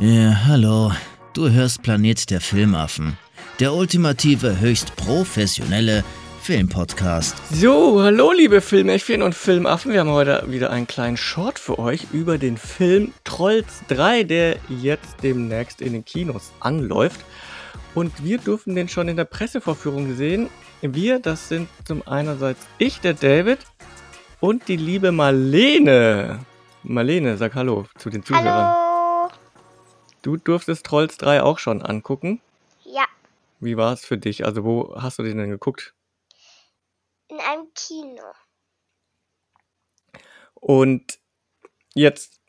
Ja, hallo. Du hörst Planet der Filmaffen. Der ultimative, höchst professionelle Filmpodcast. So, hallo liebe Filmäffchen und Filmaffen. Wir haben heute wieder einen kleinen Short für euch über den Film Trolls 3, der jetzt demnächst in den Kinos anläuft. Und wir durften den schon in der Pressevorführung sehen. Wir, das sind zum einerseits ich, der David, und die liebe Marlene. Marlene, sag Hallo zu den Zuhörern. Hallo. Du durftest Trolls 3 auch schon angucken. Ja, Wie war es für dich? Also, wo hast du den denn geguckt? in einem Kino. Und jetzt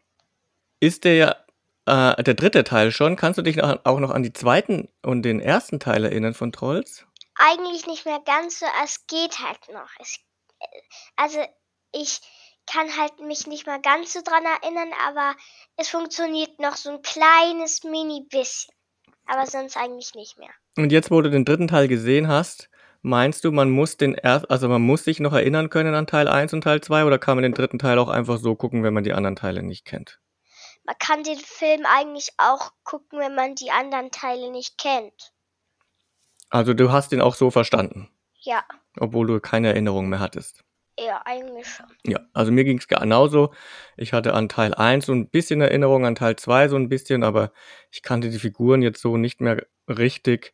ist der ja äh, der dritte Teil schon. Kannst du dich noch, auch noch an die zweiten und den ersten Teil erinnern von Trolls? Eigentlich nicht mehr ganz so, es geht halt noch. Es, also ich kann halt mich nicht mal ganz so dran erinnern, aber es funktioniert noch so ein kleines mini bisschen. Aber sonst eigentlich nicht mehr. Und jetzt, wo du den dritten Teil gesehen hast, meinst du, man muss den erst, also man muss sich noch erinnern können an Teil 1 und Teil 2 oder kann man den dritten Teil auch einfach so gucken, wenn man die anderen Teile nicht kennt? Man kann den Film eigentlich auch gucken, wenn man die anderen Teile nicht kennt. Also du hast ihn auch so verstanden, Ja, obwohl du keine Erinnerung mehr hattest. Ja, eigentlich schon. Ja, also mir ging es genauso. Ich hatte an Teil 1 so ein bisschen Erinnerung, an Teil 2 so ein bisschen, aber ich kannte die Figuren jetzt so nicht mehr richtig.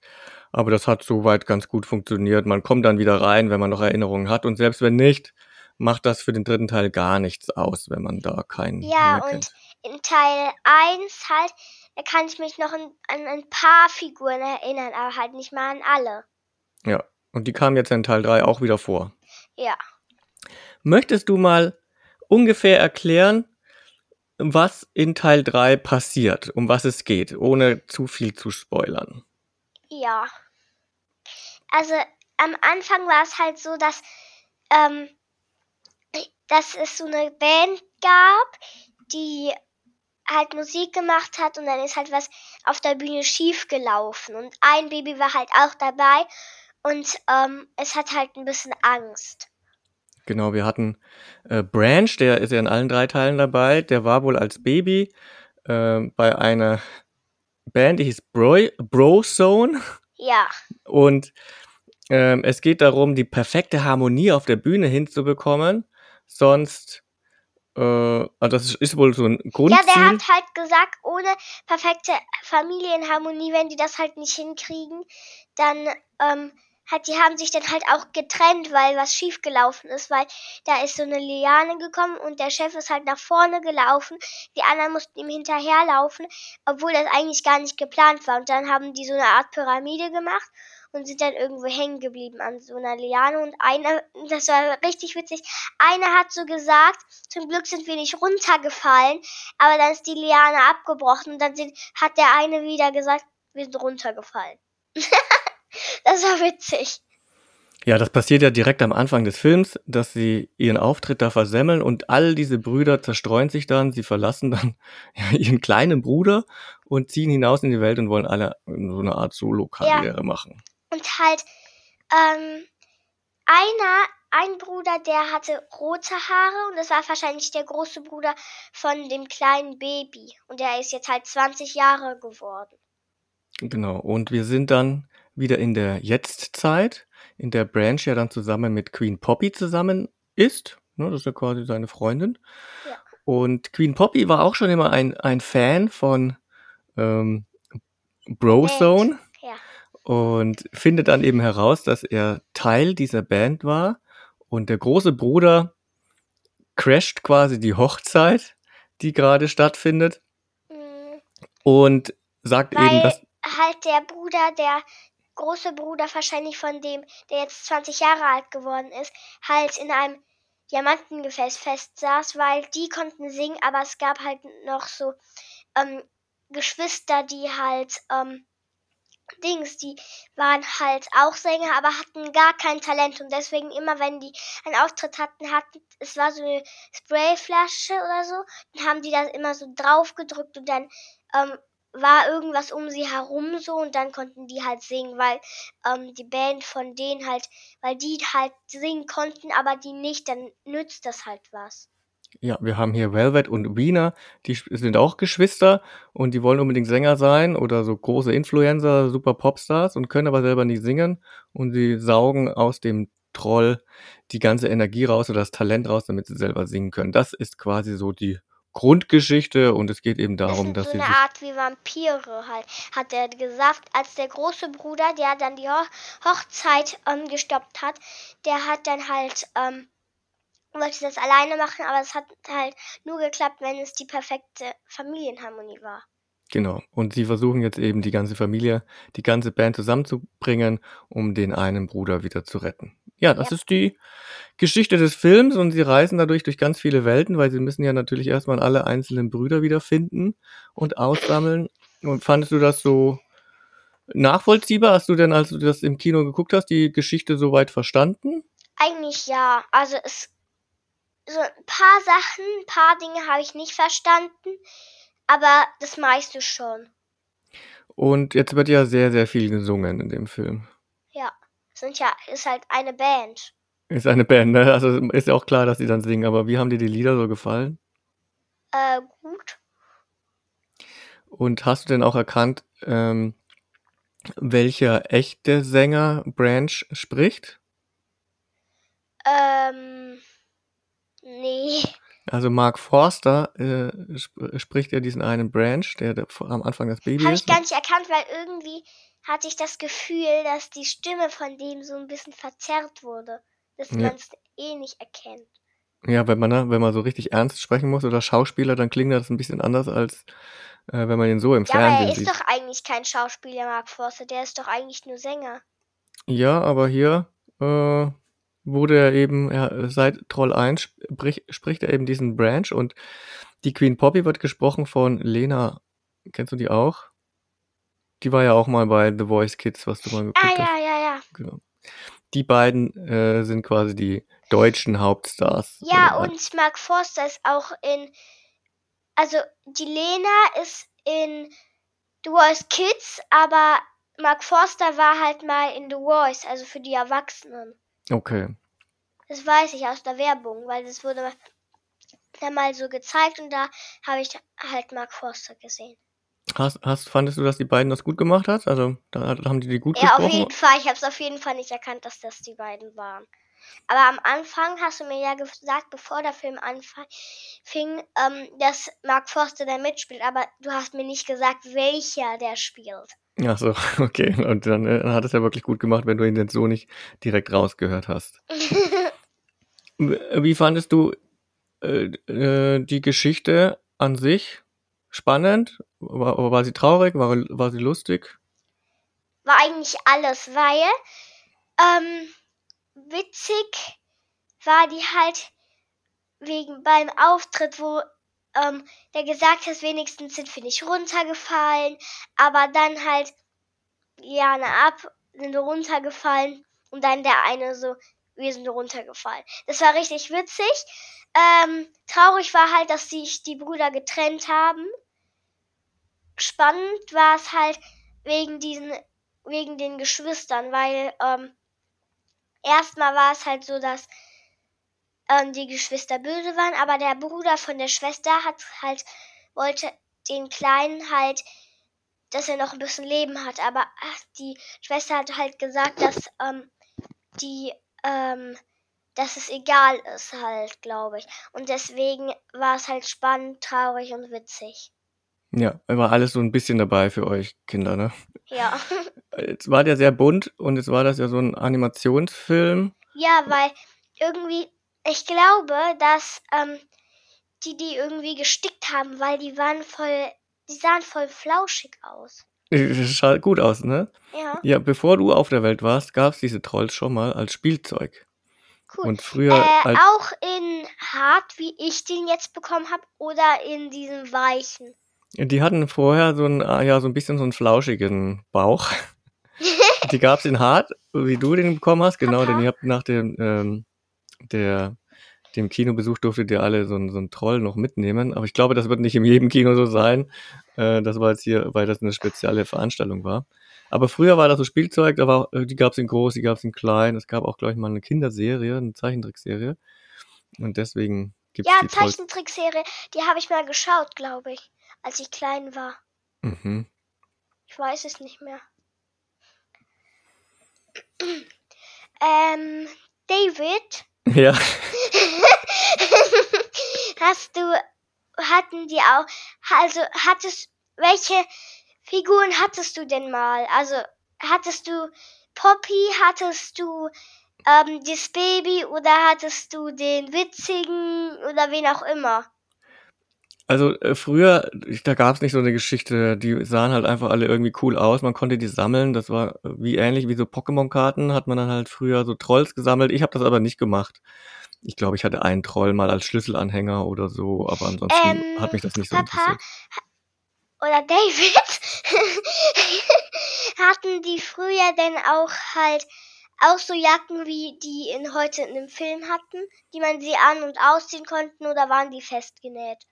Aber das hat soweit ganz gut funktioniert. Man kommt dann wieder rein, wenn man noch Erinnerungen hat. Und selbst wenn nicht, macht das für den dritten Teil gar nichts aus, wenn man da keinen Ja, und kennt. in Teil 1 halt, da kann ich mich noch an, an ein paar Figuren erinnern, aber halt nicht mal an alle. Ja, und die kamen jetzt in Teil 3 auch wieder vor. Ja. Möchtest du mal ungefähr erklären, was in Teil 3 passiert, um was es geht, ohne zu viel zu spoilern? Ja. Also am Anfang war es halt so, dass, ähm, dass es so eine Band gab, die halt Musik gemacht hat und dann ist halt was auf der Bühne schief gelaufen und ein Baby war halt auch dabei und ähm, es hat halt ein bisschen Angst. Genau, wir hatten äh, Branch, der ist ja in allen drei Teilen dabei. Der war wohl als Baby äh, bei einer Band, die hieß Bro, Brozone. Ja, Und ähm, es geht darum, die perfekte Harmonie auf der Bühne hinzubekommen. Sonst, äh, also das ist, ist wohl so ein ja, Grundziel. der hat halt gesagt, ohne perfekte Familienharmonie, wenn die das halt nicht hinkriegen, dann ähm, hat, die haben sich dann halt auch getrennt, weil was schiefgelaufen ist, weil da ist so eine Liane gekommen und der Chef ist halt nach vorne gelaufen, die anderen mussten ihm hinterherlaufen, obwohl das eigentlich gar nicht geplant war. Und dann haben die so eine Art Pyramide gemacht und sind dann irgendwo hängen geblieben an so einer Liane und einer, das war richtig witzig, einer hat so gesagt, zum Glück sind wir nicht runtergefallen, aber dann ist die Liane abgebrochen und dann sind, hat der eine wieder gesagt, wir sind runtergefallen. das war witzig. Ja, das passiert ja direkt am Anfang des Films, dass sie ihren Auftritt da versemmeln und all diese Brüder zerstreuen sich dann, sie verlassen dann ja, ihren kleinen Bruder und ziehen hinaus in die Welt und wollen alle so eine Art Solo-Karriere machen. Und halt, ähm, einer, ein Bruder, der hatte rote Haare und das war wahrscheinlich der große Bruder von dem kleinen Baby. Und der ist jetzt halt 20 Jahre geworden. Genau, und wir sind dann wieder in der Jetztzeit, in der Branch ja dann zusammen mit Queen Poppy zusammen ist. Ne, das ist ja quasi seine Freundin. Ja. Und Queen Poppy war auch schon immer ein, ein Fan von ähm, Brozone. Ja. und findet dann eben heraus, dass er Teil dieser Band war und der große Bruder crasht quasi die Hochzeit, die gerade stattfindet Mm, und sagt eben, Weil dass halt der Bruder, der große Bruder wahrscheinlich von dem, der jetzt 20 Jahre alt geworden ist, halt in einem Diamantengefäß festsaß, weil die konnten singen, aber es gab halt noch so ähm, Geschwister, die halt ähm, Dings, die waren halt auch Sänger, aber hatten gar kein Talent. Und deswegen immer, wenn die einen Auftritt hatten, hatten es war so eine Sprayflasche oder so, dann haben die das immer so drauf gedrückt und dann ähm, war irgendwas um sie herum so und dann konnten die halt singen, weil ähm, die Band von denen halt, weil die halt singen konnten, aber die nicht, dann nützt das halt was. Ja, wir haben hier Velvet und Wiener, die sind auch Geschwister und die wollen unbedingt Sänger sein oder so große Influencer, super Popstars und können aber selber nicht singen und sie saugen aus dem Troll die ganze Energie raus oder das Talent raus, damit sie selber singen können. Das ist quasi so die Grundgeschichte und es geht eben darum, das dass so sie eine Art wie Vampire halt, hat er gesagt, als der große Bruder, der dann die Ho Hochzeit ähm, gestoppt hat, der hat dann halt, ähm, wollte das alleine machen, aber es hat halt nur geklappt, wenn es die perfekte Familienharmonie war. Genau. Und sie versuchen jetzt eben die ganze Familie, die ganze Band zusammenzubringen, um den einen Bruder wieder zu retten. Ja, das Ja. ist die Geschichte des Films und sie reisen dadurch durch ganz viele Welten, weil sie müssen ja natürlich erstmal alle einzelnen Brüder wiederfinden und aussammeln. Und fandest du das so nachvollziehbar? Hast du denn, als du das im Kino geguckt hast, die Geschichte soweit verstanden? Eigentlich ja. Also es so ein paar Sachen, ein paar Dinge habe ich nicht verstanden, aber das meiste schon. Und jetzt wird ja sehr, sehr viel gesungen in dem Film. Sind ja, ist halt eine Band. Ist eine Band, ne? Also ist ja auch klar, dass sie dann singen, aber wie haben dir die Lieder so gefallen? Äh, gut. Und hast du denn auch erkannt, ähm, welcher echte Sänger Branch spricht? Ähm, nee. Also Mark Forster äh, sp spricht ja diesen einen Branch, der, der am Anfang das Baby Habe ist. ich gar nicht erkannt, weil irgendwie hatte ich das Gefühl, dass die Stimme von dem so ein bisschen verzerrt wurde. Dass Ja. man es eh nicht erkennt. Ja, wenn man, wenn man so richtig ernst sprechen muss oder Schauspieler, dann klingt das ein bisschen anders, als äh, wenn man ihn so im Ja, aber Fernsehen er ist sieht. doch eigentlich kein Schauspieler, Mark Forster. Der ist doch eigentlich nur Sänger. Ja, aber hier äh, wurde er eben, er, seit Troll 1 sprich, spricht er eben diesen Branch und die Queen Poppy wird gesprochen von Lena. Kennst du die auch? Die war ja auch mal bei The Voice Kids, was du mal geguckt Ah, hast. ja, ja, ja. Genau. Die beiden äh, sind quasi die deutschen Hauptstars. Ja, Äh, und Mark Forster ist auch in. Also, die Lena ist in The Voice Kids, aber Mark Forster war halt mal in The Voice, also für die Erwachsenen. okay. Das weiß ich aus der Werbung, weil das wurde dann mal so gezeigt und da habe ich halt Mark Forster gesehen. Hast, hast, fandest du, dass die beiden das gut gemacht hat? Also, da haben die die gut Ja, auf gesprochen? jeden Fall. Ich habe es auf jeden Fall nicht erkannt, dass das die beiden waren. Aber am Anfang hast du mir ja gesagt, bevor der Film anfing, ähm, dass Mark Forster da mitspielt. Aber du hast mir nicht gesagt, welcher der spielt. Ach so, okay. Und dann, äh, dann hat es ja wirklich gut gemacht, wenn du ihn jetzt so nicht direkt rausgehört hast. W- Wie fandest du äh, äh, die Geschichte an sich? Spannend? War, war sie traurig? War, war sie lustig? War eigentlich alles, weil ähm, witzig war die halt wegen beim Auftritt, wo ähm, der gesagt hat, wenigstens sind wir nicht runtergefallen, aber dann halt ja ne ab sind runtergefallen und dann der eine so wir sind runtergefallen. Das war richtig witzig. Ähm, traurig war halt, dass sich die Brüder getrennt haben. Spannend war es halt wegen diesen wegen den Geschwistern, weil ähm, erstmal war es halt so, dass ähm, die Geschwister böse waren, aber der Bruder von der Schwester hat halt wollte den Kleinen halt, dass er noch ein bisschen Leben hat, aber ach, die Schwester hat halt gesagt, dass ähm, die ähm, dass es egal ist halt, glaube ich. Und deswegen war es halt spannend, traurig und witzig. Ja, war alles so ein bisschen dabei für euch Kinder, ne? Ja. Jetzt war der sehr bunt und jetzt war das ja so ein Animationsfilm. Ja, weil irgendwie, ich glaube, dass ähm, die die irgendwie gestickt haben, weil die waren voll, die sahen voll flauschig aus. Das schaut gut aus, ne? Ja, Ja, bevor du auf der Welt warst, gab es diese Trolls schon mal als Spielzeug. cool. Und früher Äh, auch in hart, wie ich den jetzt bekommen habe, oder in diesem weichen. Die hatten vorher so ein ah, ja so ein bisschen so einen flauschigen Bauch. Die gab es in hart, wie du den bekommen hast, genau, denn Papa. ihr habt nach dem ähm, der dem Kinobesuch durftet ihr alle so einen, so einen Troll noch mitnehmen. Aber ich glaube, das wird nicht in jedem Kino so sein. Äh, das war jetzt hier, weil das eine spezielle Veranstaltung war. Aber früher war das so Spielzeug, da war, äh, die gab es in groß, die gab es in klein. Es gab auch, glaube ich, mal eine Kinderserie, eine Zeichentrickserie. Und deswegen gibt's Ja, die. Zeichentrickserie, die habe ich mal geschaut, glaube ich, als ich klein war. Mhm. Ich weiß es nicht mehr. ähm, David, Ja, hast du, hatten die auch, also hattest, welche Figuren hattest du denn mal? Also hattest du Poppy, hattest du ähm, das Baby oder hattest du den witzigen oder wen auch immer? Also äh, früher, da gab es nicht so eine Geschichte, die sahen halt einfach alle irgendwie cool aus. Man konnte die sammeln. Das war äh, wie ähnlich wie so Pokémon-Karten, hat man dann halt früher so Trolls gesammelt. Ich habe das aber nicht gemacht. Ich glaube, ich hatte einen Troll mal als Schlüsselanhänger oder so, aber ansonsten Ähm, hat mich das nicht so Papa, interessiert. oder David, hatten die früher denn auch halt auch so Jacken, wie die in heute in dem Film hatten, die man sie an- und ausziehen konnten oder waren die festgenäht?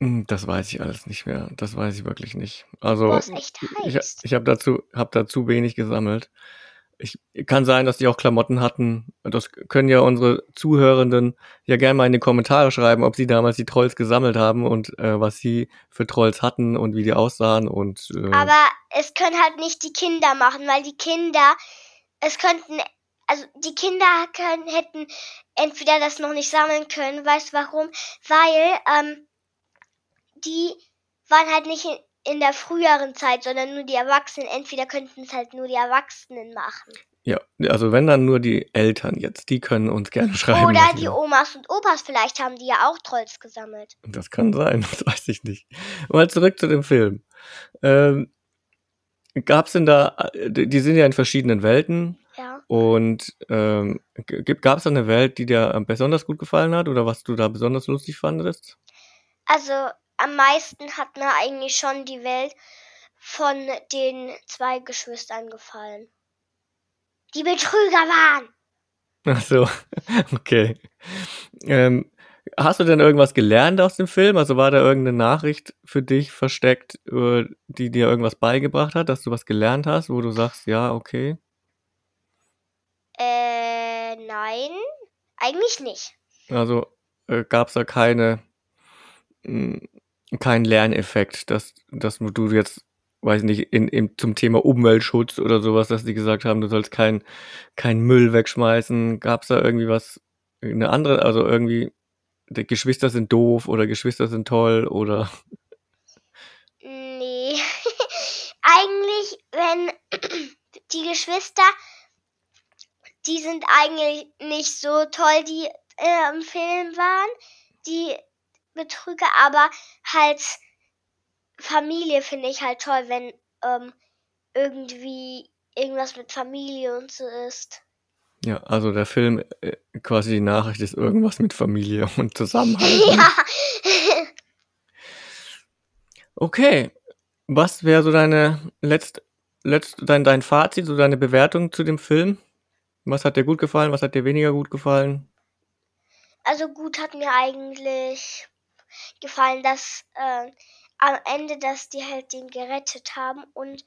Hm, Das weiß ich alles nicht mehr. Das weiß ich wirklich nicht. Also Boah, ist echt ich, ich habe dazu, hab dazu wenig gesammelt. Ich kann sein, dass die auch Klamotten hatten. Das können ja unsere Zuhörenden ja gerne mal in die Kommentare schreiben, ob sie damals die Trolls gesammelt haben und äh, was sie für Trolls hatten und wie die aussahen und äh, Aber es können halt nicht die Kinder machen, weil die Kinder, es könnten, also die Kinder können, hätten entweder das noch nicht sammeln können, weißt du warum? Weil ähm, die waren halt nicht in, in der früheren Zeit, sondern nur die Erwachsenen. Entweder könnten es halt nur die Erwachsenen machen. ja, also wenn dann nur die Eltern jetzt, die können uns gerne schreiben. Oder die Omas und Opas, vielleicht haben die ja auch Trolls gesammelt. Das kann sein, das weiß ich nicht. Mal zurück zu dem Film. Ähm, gab's denn da, die sind ja in verschiedenen Welten Ja. und ähm, gab es da eine Welt, die dir besonders gut gefallen hat oder was du da besonders lustig fandest? Also am meisten hat mir eigentlich schon die Welt von den zwei Geschwistern gefallen. Die Betrüger waren. Ach so, okay. Ähm, hast du denn irgendwas gelernt aus dem Film? Also war da irgendeine Nachricht für dich versteckt, äh, die dir irgendwas beigebracht hat, dass du was gelernt hast, wo du sagst, ja, okay. Äh, nein, eigentlich nicht. Also äh, gab es da keine, mh, keinen Lerneffekt, dass, dass du jetzt, weiß nicht, in, in, zum Thema Umweltschutz oder sowas, dass die gesagt haben, du sollst keinen kein Müll wegschmeißen. Gab es da irgendwie was, eine andere, also irgendwie, Geschwister sind doof oder Geschwister sind toll oder Nee. eigentlich, wenn die Geschwister, die sind eigentlich nicht so toll, die äh, im Film waren, die Betrüger, aber halt Familie finde ich halt toll, wenn ähm, irgendwie irgendwas mit Familie und so ist. ja, also der Film, äh, quasi die Nachricht ist irgendwas mit Familie und Zusammenhalt. ja. Okay. Was wäre so deine letzt, letzt, dein, dein Fazit, so deine Bewertung zu dem Film? Was hat dir gut gefallen, was hat dir weniger gut gefallen? Also gut hat mir eigentlich gefallen, dass äh, am Ende, dass die halt den gerettet haben und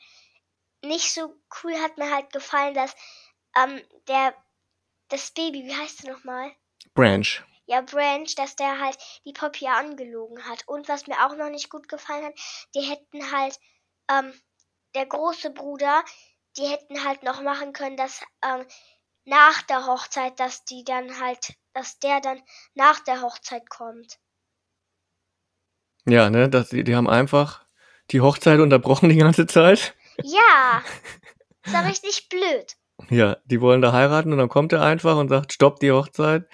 nicht so cool hat mir halt gefallen, dass ähm, der das Baby, wie heißt er nochmal? Branch. Ja, Branch, dass der halt die Poppy angelogen hat. Und was mir auch noch nicht gut gefallen hat, die hätten halt, ähm, der große Bruder, die hätten halt noch machen können, dass ähm, nach der Hochzeit, dass die dann halt, dass der dann nach der Hochzeit kommt. Ja, ne, das, die, die haben einfach die Hochzeit unterbrochen die ganze Zeit. Ja, ist ja richtig blöd. Ja, die wollen da heiraten und dann kommt er einfach und sagt, stopp die Hochzeit.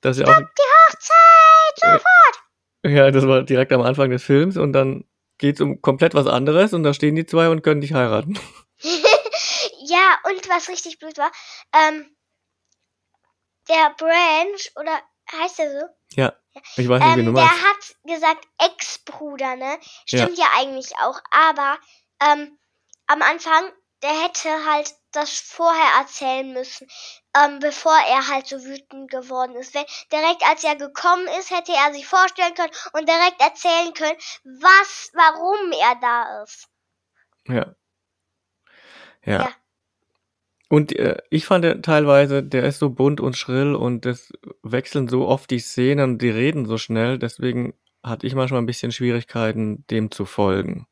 Das ist ja auch, Die Hochzeit! Sofort! ja, das war direkt am Anfang des Films und dann geht's um komplett was anderes und da stehen die zwei und können nicht heiraten. ja, und was richtig blöd war, ähm, der Branch, oder heißt er so? Ja, ich weiß nicht, wie du Ähm, meinst. der hat gesagt Ex-Bruder, ne? Stimmt ja. eigentlich auch, aber ähm, am Anfang, der hätte halt das vorher erzählen müssen, ähm, bevor er halt so wütend geworden ist. Wenn direkt als er gekommen ist, hätte er sich vorstellen können und direkt erzählen können, was, warum er da ist. Ja. Ja. Ja. Und äh, ich fand der teilweise, der ist so bunt und schrill und das wechseln so oft die Szenen und die reden so schnell, deswegen hatte ich manchmal ein bisschen Schwierigkeiten, dem zu folgen.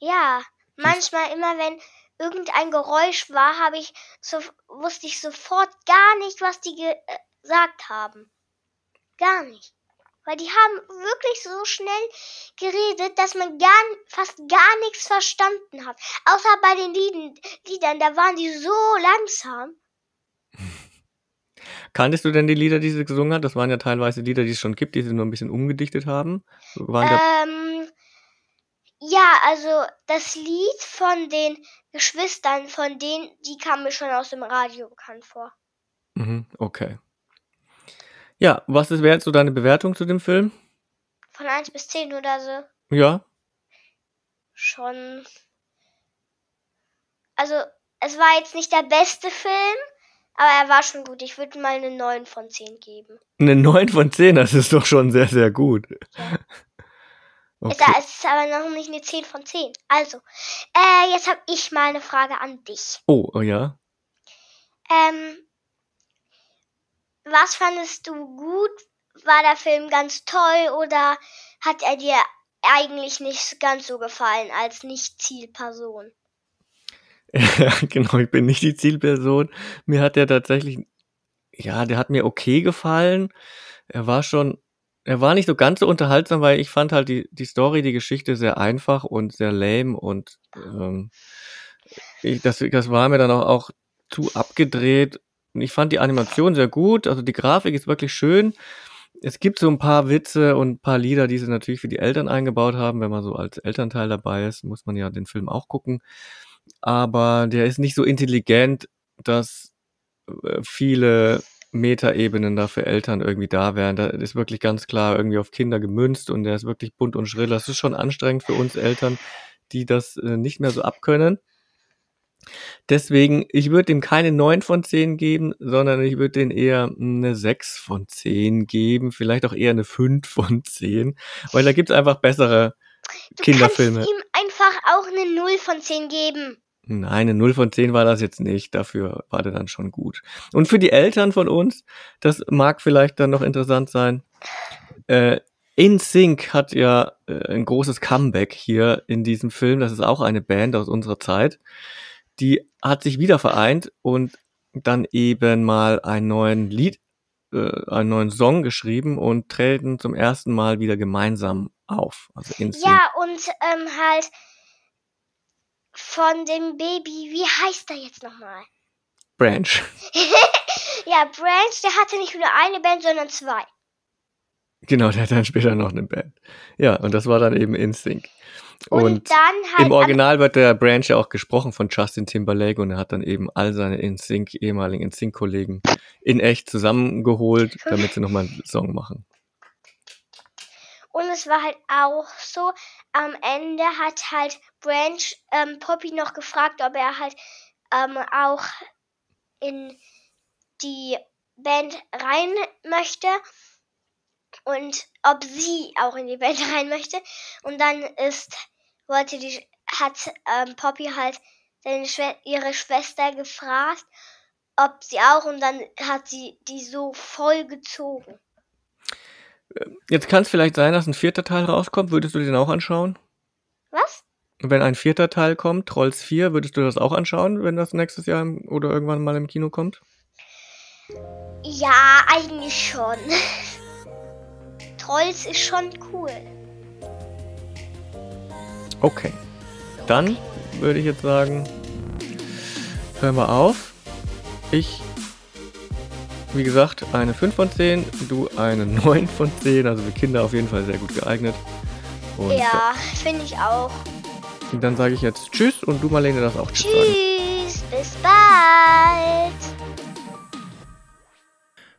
Ja, manchmal immer wenn irgendein Geräusch war, habe ich so wusste ich sofort gar nicht, was die äh, gesagt haben. Gar nicht. Weil die haben wirklich so schnell geredet, dass man gar, fast gar nichts verstanden hat. Außer bei den Lieden, Liedern, da waren die so langsam. Kanntest du denn die Lieder, die sie gesungen hat? Das waren ja teilweise Lieder, die es schon gibt, die sie nur ein bisschen umgedichtet haben. Ähm, ja, also das Lied von den Geschwistern, von denen, die kam mir schon aus dem Radio bekannt vor. Mhm, okay. Ja, was wäre jetzt so deine Bewertung zu dem Film? Von 1 bis 10 oder so? Ja. Schon. Also, es war jetzt nicht der beste Film, aber er war schon gut. Ich würde mal eine 9 von 10 geben. Eine 9 von 10, das ist doch schon sehr, sehr gut. Ja. Okay. Da ist es aber noch nicht eine 10 von 10. Also, äh, jetzt habe ich mal eine Frage an dich. Oh, oh ja. Ähm, was fandest du gut? War der Film ganz toll oder hat er dir eigentlich nicht ganz so gefallen als Nicht-Zielperson? Ja, genau, ich bin nicht die Zielperson. Mir hat der tatsächlich, ja, der hat mir okay gefallen. Er war schon, er war nicht so ganz so unterhaltsam, weil ich fand halt die, die Story, die Geschichte sehr einfach und sehr lame und ähm, ich, das, das war mir dann auch, auch zu abgedreht ich fand die Animation sehr gut, also die Grafik ist wirklich schön. Es gibt so ein paar Witze und ein paar Lieder, die sie natürlich für die Eltern eingebaut haben. Wenn man so als Elternteil dabei ist, muss man ja den Film auch gucken. Aber der ist nicht so intelligent, dass äh, viele Metaebenen da für Eltern irgendwie da wären. Da ist wirklich ganz klar irgendwie auf Kinder gemünzt und der ist wirklich bunt und schrill. Das ist schon anstrengend für uns Eltern, die das äh, nicht mehr so abkönnen. Deswegen, ich würde ihm keine 9 von 10 geben, sondern ich würde den eher eine 6 von 10 geben, vielleicht auch eher eine 5 von 10, weil da gibt es einfach bessere du Kinderfilme. Du kannst ihm einfach auch eine 0 von 10 geben. Nein, eine 0 von 10 war das jetzt nicht, dafür war der dann schon gut. Und für die Eltern von uns, das mag vielleicht dann noch interessant sein, äh, in Sync hat ja äh, ein großes Comeback hier in diesem Film. Das ist auch eine Band aus unserer Zeit die hat sich wieder vereint und dann eben mal einen neuen Lied, äh, einen neuen Song geschrieben und treten zum ersten Mal wieder gemeinsam auf. Also ja, und ähm, halt von dem Baby, wie heißt er jetzt nochmal? Branch. ja, Branch, der hatte nicht nur eine Band, sondern zwei. Genau, der hat dann später noch eine Band. Ja, und das war dann eben Instinct. Und, und halt im Original wird der Branch ja auch gesprochen von Justin Timberlake und er hat dann eben all seine InSync, ehemaligen InSync-Kollegen in echt zusammengeholt, damit sie nochmal einen Song machen. Und es war halt auch so, am Ende hat halt Branch ähm, Poppy noch gefragt, ob er halt ähm, auch in die Band rein möchte und ob sie auch in die Band rein möchte. Und dann ist, wollte die, hat ähm, Poppy halt seine Schwe ihre Schwester gefragt, ob sie auch, und dann hat sie die so voll gezogen. Ähm, jetzt kann es vielleicht sein, dass ein vierter Teil rauskommt. Würdest du den auch anschauen? Was? Wenn ein vierter Teil kommt, Trolls 4, würdest du das auch anschauen, wenn das nächstes Jahr oder irgendwann mal im Kino kommt? Ja, eigentlich schon. Trolls ist schon cool. Okay. Dann würde ich jetzt sagen, hören wir auf. Ich, wie gesagt, eine 5 von 10, du eine 9 von 10, also für Kinder auf jeden Fall sehr gut geeignet. Und ja, finde ich auch. Und dann sage ich jetzt Tschüss und du Marlene das auch Tschüss. Tschüss, bis bald.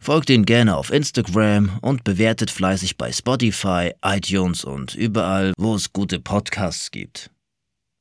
Folgt ihn gerne auf Instagram und bewertet fleißig bei Spotify, iTunes und überall, wo es gute Podcasts gibt.